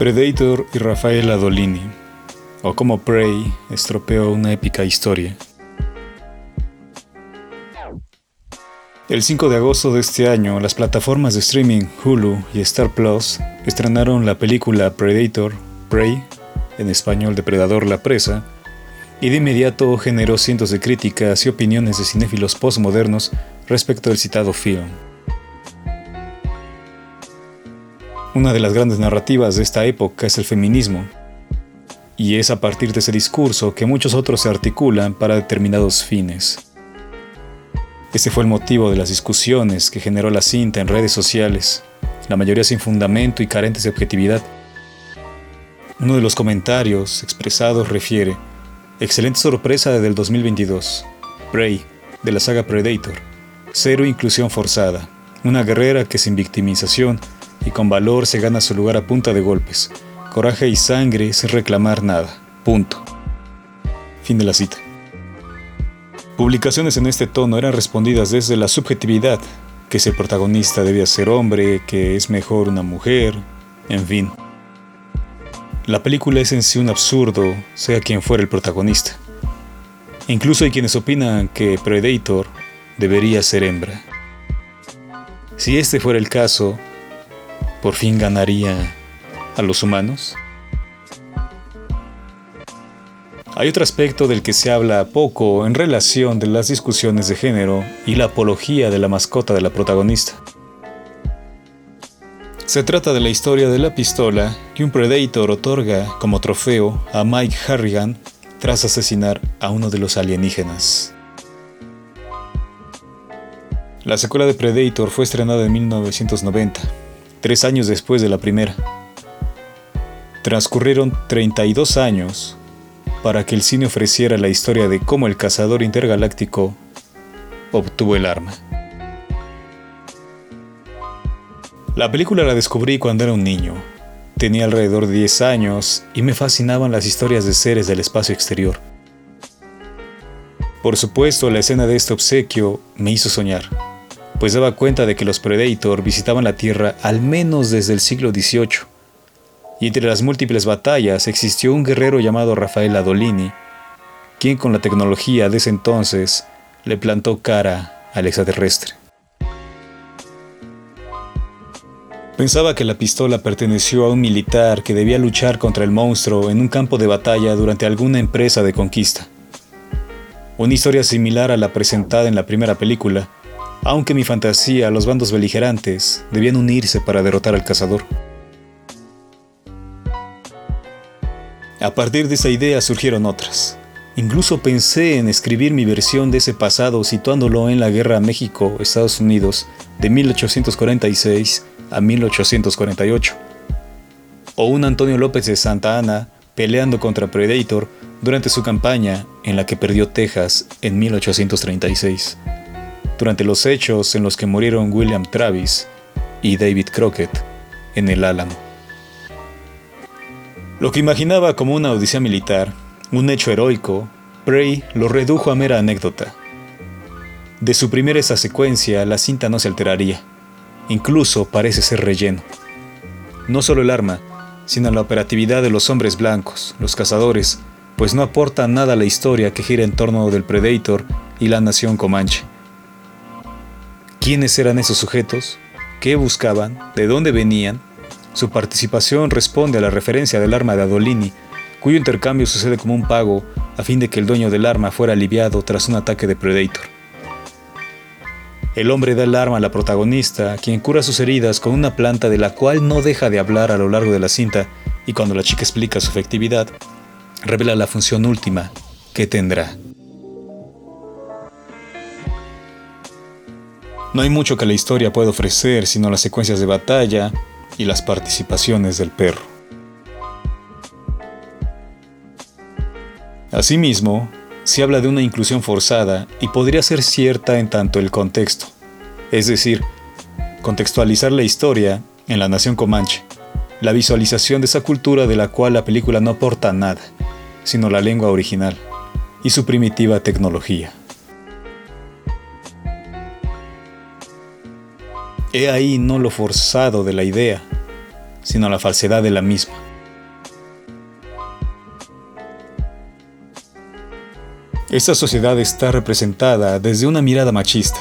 Predator y Rafael Adolini, o como Prey estropeó una épica historia. El 5 de agosto de este año, las plataformas de streaming Hulu y Star Plus estrenaron la película Predator, Prey, en español Depredador la presa, y de inmediato generó cientos de críticas y opiniones de cinéfilos postmodernos respecto del citado film. Una de las grandes narrativas de esta época es el feminismo, y es a partir de ese discurso que muchos otros se articulan para determinados fines. Este fue el motivo de las discusiones que generó la cinta en redes sociales, la mayoría sin fundamento y carentes de objetividad. Uno de los comentarios expresados refiere, Excelente sorpresa del 2022. Prey, de la saga Predator. Cero inclusión forzada. Una guerrera que sin victimización y con valor se gana su lugar a punta de golpes. Coraje y sangre sin reclamar nada. Punto. Fin de la cita. Publicaciones en este tono eran respondidas desde la subjetividad, que el protagonista debía ser hombre, que es mejor una mujer, en fin. La película es en sí un absurdo, sea quien fuera el protagonista. Incluso hay quienes opinan que Predator debería ser hembra. Si este fuera el caso, ¿por fin ganaría a los humanos? Hay otro aspecto del que se habla poco en relación de las discusiones de género y la apología de la mascota de la protagonista. Se trata de la historia de la pistola que un Predator otorga como trofeo a Mike Harrigan tras asesinar a uno de los alienígenas. La secuela de Predator fue estrenada en 1990, tres años después de la primera. Transcurrieron 32 años para que el cine ofreciera la historia de cómo el cazador intergaláctico obtuvo el arma. La película la descubrí cuando era un niño. Tenía alrededor de 10 años y me fascinaban las historias de seres del espacio exterior. Por supuesto, la escena de este obsequio me hizo soñar, pues daba cuenta de que los Predator visitaban la Tierra al menos desde el siglo XVIII. Y entre las múltiples batallas existió un guerrero llamado Rafael Adolini, quien con la tecnología de ese entonces le plantó cara al extraterrestre. Pensaba que la pistola perteneció a un militar que debía luchar contra el monstruo en un campo de batalla durante alguna empresa de conquista. Una historia similar a la presentada en la primera película, aunque mi fantasía los bandos beligerantes debían unirse para derrotar al cazador. A partir de esa idea surgieron otras. Incluso pensé en escribir mi versión de ese pasado situándolo en la Guerra México-Estados Unidos de 1846 a 1848. O un Antonio López de Santa Ana peleando contra Predator durante su campaña en la que perdió Texas en 1836, durante los hechos en los que murieron William Travis y David Crockett en el Álamo. Lo que imaginaba como una odisea militar, un hecho heroico, Prey lo redujo a mera anécdota. De suprimir esa secuencia, la cinta no se alteraría. Incluso parece ser relleno. No solo el arma, sino la operatividad de los hombres blancos, los cazadores, pues no aporta nada a la historia que gira en torno del Predator y la nación Comanche. ¿Quiénes eran esos sujetos? ¿Qué buscaban? ¿De dónde venían? Su participación responde a la referencia del arma de Adolini, cuyo intercambio sucede como un pago a fin de que el dueño del arma fuera aliviado tras un ataque de Predator. El hombre da el arma a la protagonista, quien cura sus heridas con una planta de la cual no deja de hablar a lo largo de la cinta, y cuando la chica explica su efectividad, revela la función última que tendrá. No hay mucho que la historia pueda ofrecer sino las secuencias de batalla y las participaciones del perro. Asimismo, se habla de una inclusión forzada y podría ser cierta en tanto el contexto, es decir, contextualizar la historia en la nación comanche, la visualización de esa cultura de la cual la película no aporta nada, sino la lengua original y su primitiva tecnología. He ahí no lo forzado de la idea, sino la falsedad de la misma. Esta sociedad está representada desde una mirada machista,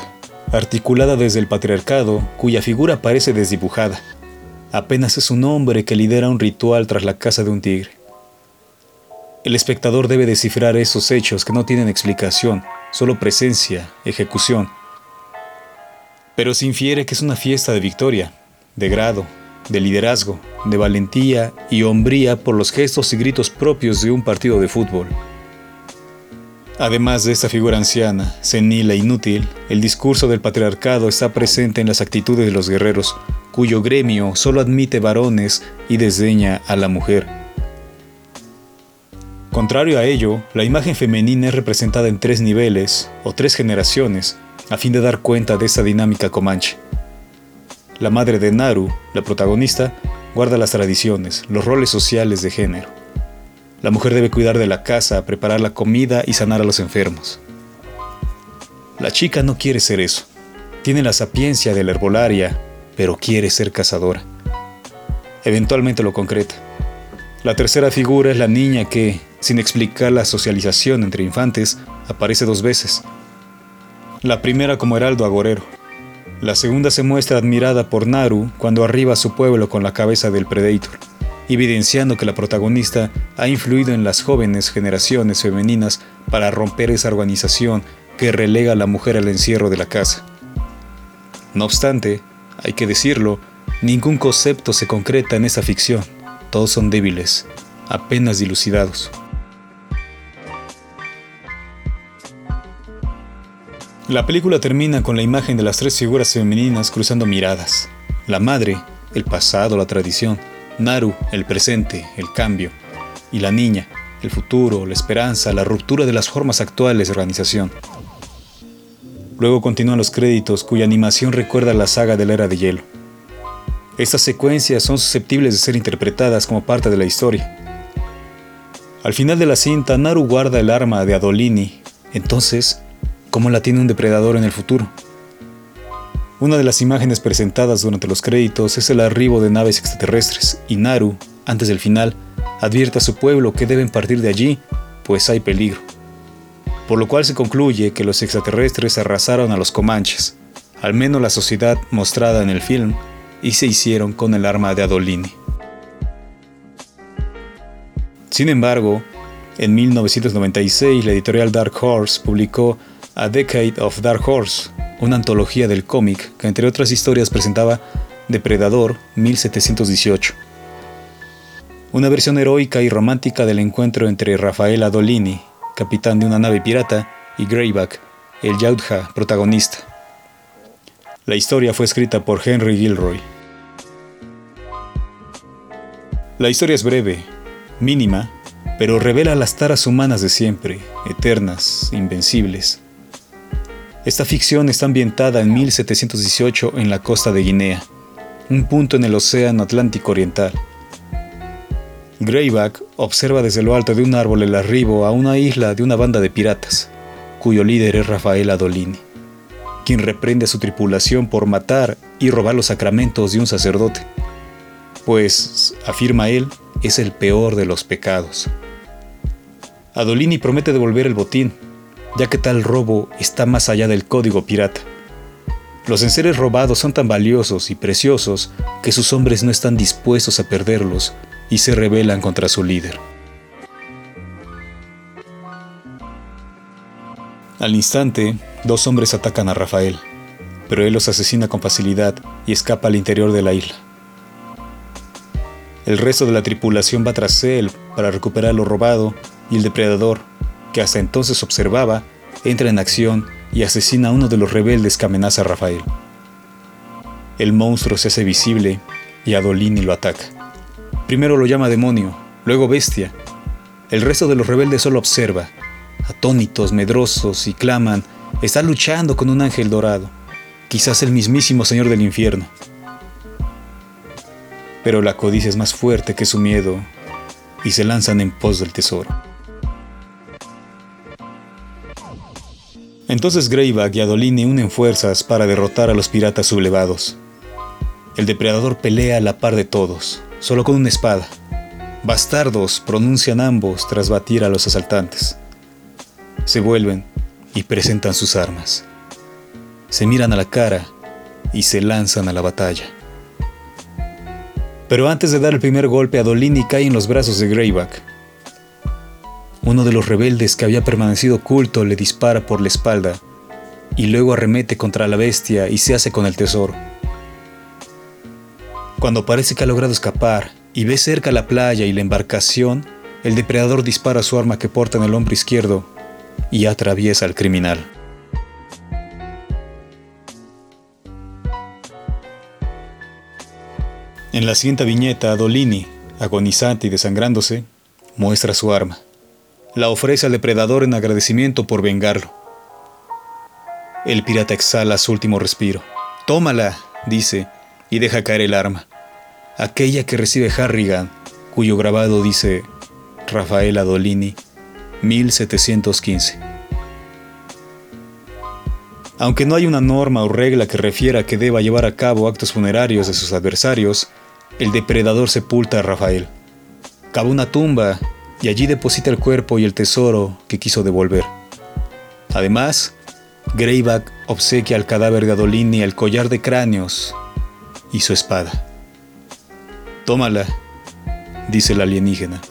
articulada desde el patriarcado, cuya figura parece desdibujada. Apenas es un hombre que lidera un ritual tras la casa de un tigre. El espectador debe descifrar esos hechos que no tienen explicación, solo presencia, ejecución, pero se infiere que es una fiesta de victoria, de grado, de liderazgo, de valentía y hombría por los gestos y gritos propios de un partido de fútbol. Además de esta figura anciana, senil e inútil, el discurso del patriarcado está presente en las actitudes de los guerreros, cuyo gremio solo admite varones y desdeña a la mujer. Contrario a ello, la imagen femenina es representada en tres niveles o tres generaciones, a fin de dar cuenta de esta dinámica comanche. La madre de Naru, la protagonista, guarda las tradiciones, los roles sociales de género. La mujer debe cuidar de la casa, preparar la comida y sanar a los enfermos. La chica no quiere ser eso. Tiene la sapiencia de la herbolaria, pero quiere ser cazadora. Eventualmente lo concreta. La tercera figura es la niña que, sin explicar la socialización entre infantes, aparece dos veces. La primera como heraldo agorero. La segunda se muestra admirada por Naru cuando arriba a su pueblo con la cabeza del Predator evidenciando que la protagonista ha influido en las jóvenes generaciones femeninas para romper esa organización que relega a la mujer al encierro de la casa. No obstante, hay que decirlo, ningún concepto se concreta en esa ficción, todos son débiles, apenas dilucidados. La película termina con la imagen de las tres figuras femeninas cruzando miradas. La madre, el pasado, la tradición, Naru, el presente, el cambio, y la niña, el futuro, la esperanza, la ruptura de las formas actuales de organización. Luego continúan los créditos cuya animación recuerda la saga de la era de hielo. Estas secuencias son susceptibles de ser interpretadas como parte de la historia. Al final de la cinta, Naru guarda el arma de Adolini. Entonces, ¿cómo la tiene un depredador en el futuro? Una de las imágenes presentadas durante los créditos es el arribo de naves extraterrestres y Naru, antes del final, advierte a su pueblo que deben partir de allí, pues hay peligro. Por lo cual se concluye que los extraterrestres arrasaron a los comanches, al menos la sociedad mostrada en el film, y se hicieron con el arma de Adolini. Sin embargo, en 1996 la editorial Dark Horse publicó A Decade of Dark Horse, una antología del cómic que entre otras historias presentaba Depredador 1718. Una versión heroica y romántica del encuentro entre Rafael Adolini, capitán de una nave pirata, y Greyback, el Yautja protagonista. La historia fue escrita por Henry Gilroy. La historia es breve, mínima, pero revela las taras humanas de siempre, eternas, invencibles. Esta ficción está ambientada en 1718 en la costa de Guinea, un punto en el Océano Atlántico Oriental. Greyback observa desde lo alto de un árbol el arribo a una isla de una banda de piratas, cuyo líder es Rafael Adolini, quien reprende a su tripulación por matar y robar los sacramentos de un sacerdote, pues, afirma él, es el peor de los pecados. Adolini promete devolver el botín, ya que tal robo está más allá del código pirata. Los enseres robados son tan valiosos y preciosos que sus hombres no están dispuestos a perderlos y se rebelan contra su líder. Al instante, dos hombres atacan a Rafael, pero él los asesina con facilidad y escapa al interior de la isla. El resto de la tripulación va tras él para recuperar lo robado y el depredador, que hasta entonces observaba, entra en acción y asesina a uno de los rebeldes que amenaza a Rafael. El monstruo se hace visible y Adolini lo ataca. Primero lo llama demonio, luego bestia. El resto de los rebeldes solo observa, atónitos, medrosos, y claman, está luchando con un ángel dorado, quizás el mismísimo Señor del infierno. Pero la codicia es más fuerte que su miedo y se lanzan en pos del tesoro. Entonces Greyback y Adolini unen fuerzas para derrotar a los piratas sublevados. El depredador pelea a la par de todos, solo con una espada. Bastardos pronuncian ambos tras batir a los asaltantes. se vuelven y presentan sus armas. Se miran a la cara y se lanzan a la batalla. Pero antes de dar el primer golpe, Adolini cae en los brazos de Greyback. Uno de los rebeldes que había permanecido oculto le dispara por la espalda y luego arremete contra la bestia y se hace con el tesoro. Cuando parece que ha logrado escapar y ve cerca la playa y la embarcación, el depredador dispara su arma que porta en el hombro izquierdo y atraviesa al criminal. En la siguiente viñeta, Dolini, agonizante y desangrándose, muestra su arma. La ofrece al depredador en agradecimiento por vengarlo. El pirata exhala su último respiro. Tómala, dice, y deja caer el arma. Aquella que recibe Harrigan, cuyo grabado dice Rafael Adolini, 1715. Aunque no hay una norma o regla que refiera que deba llevar a cabo actos funerarios de sus adversarios, el depredador sepulta a Rafael. Cava una tumba y allí deposita el cuerpo y el tesoro que quiso devolver. Además, Greyback obsequia al cadáver de Adolini el collar de cráneos y su espada. Tómala, dice el alienígena.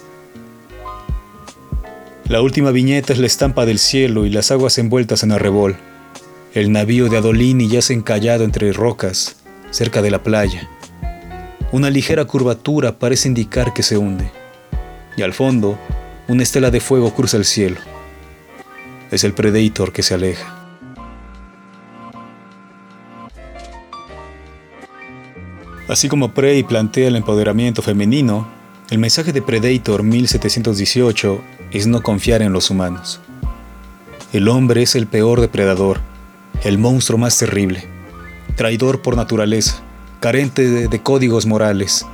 La última viñeta es la estampa del cielo y las aguas envueltas en arrebol. El navío de Adolini yace encallado entre rocas, cerca de la playa. Una ligera curvatura parece indicar que se hunde. Y al fondo, una estela de fuego cruza el cielo. Es el Predator que se aleja. Así como Prey plantea el empoderamiento femenino, el mensaje de Predator 1718 es no confiar en los humanos. El hombre es el peor depredador, el monstruo más terrible, traidor por naturaleza, carente de, códigos morales.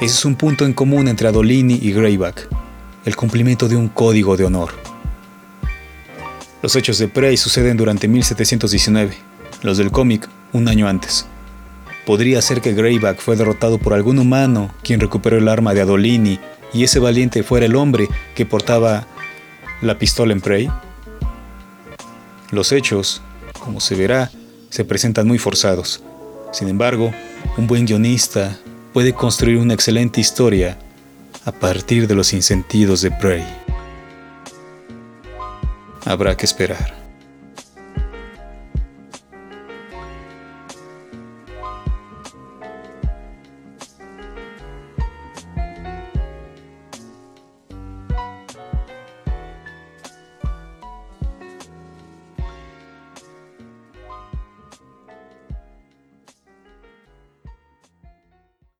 Ese es un punto en común entre Adolini y Greyback, el cumplimiento de un código de honor. Los hechos de Prey suceden durante 1719, los del cómic un año antes. Podría ser que Greyback fue derrotado por algún humano quien recuperó el arma de Adolini y ese valiente fuera el hombre que portaba la pistola en Prey. Los hechos, como se verá, se presentan muy forzados. Sin embargo, un buen guionista puede construir una excelente historia a partir de los insentidos de Prey. Habrá que esperar.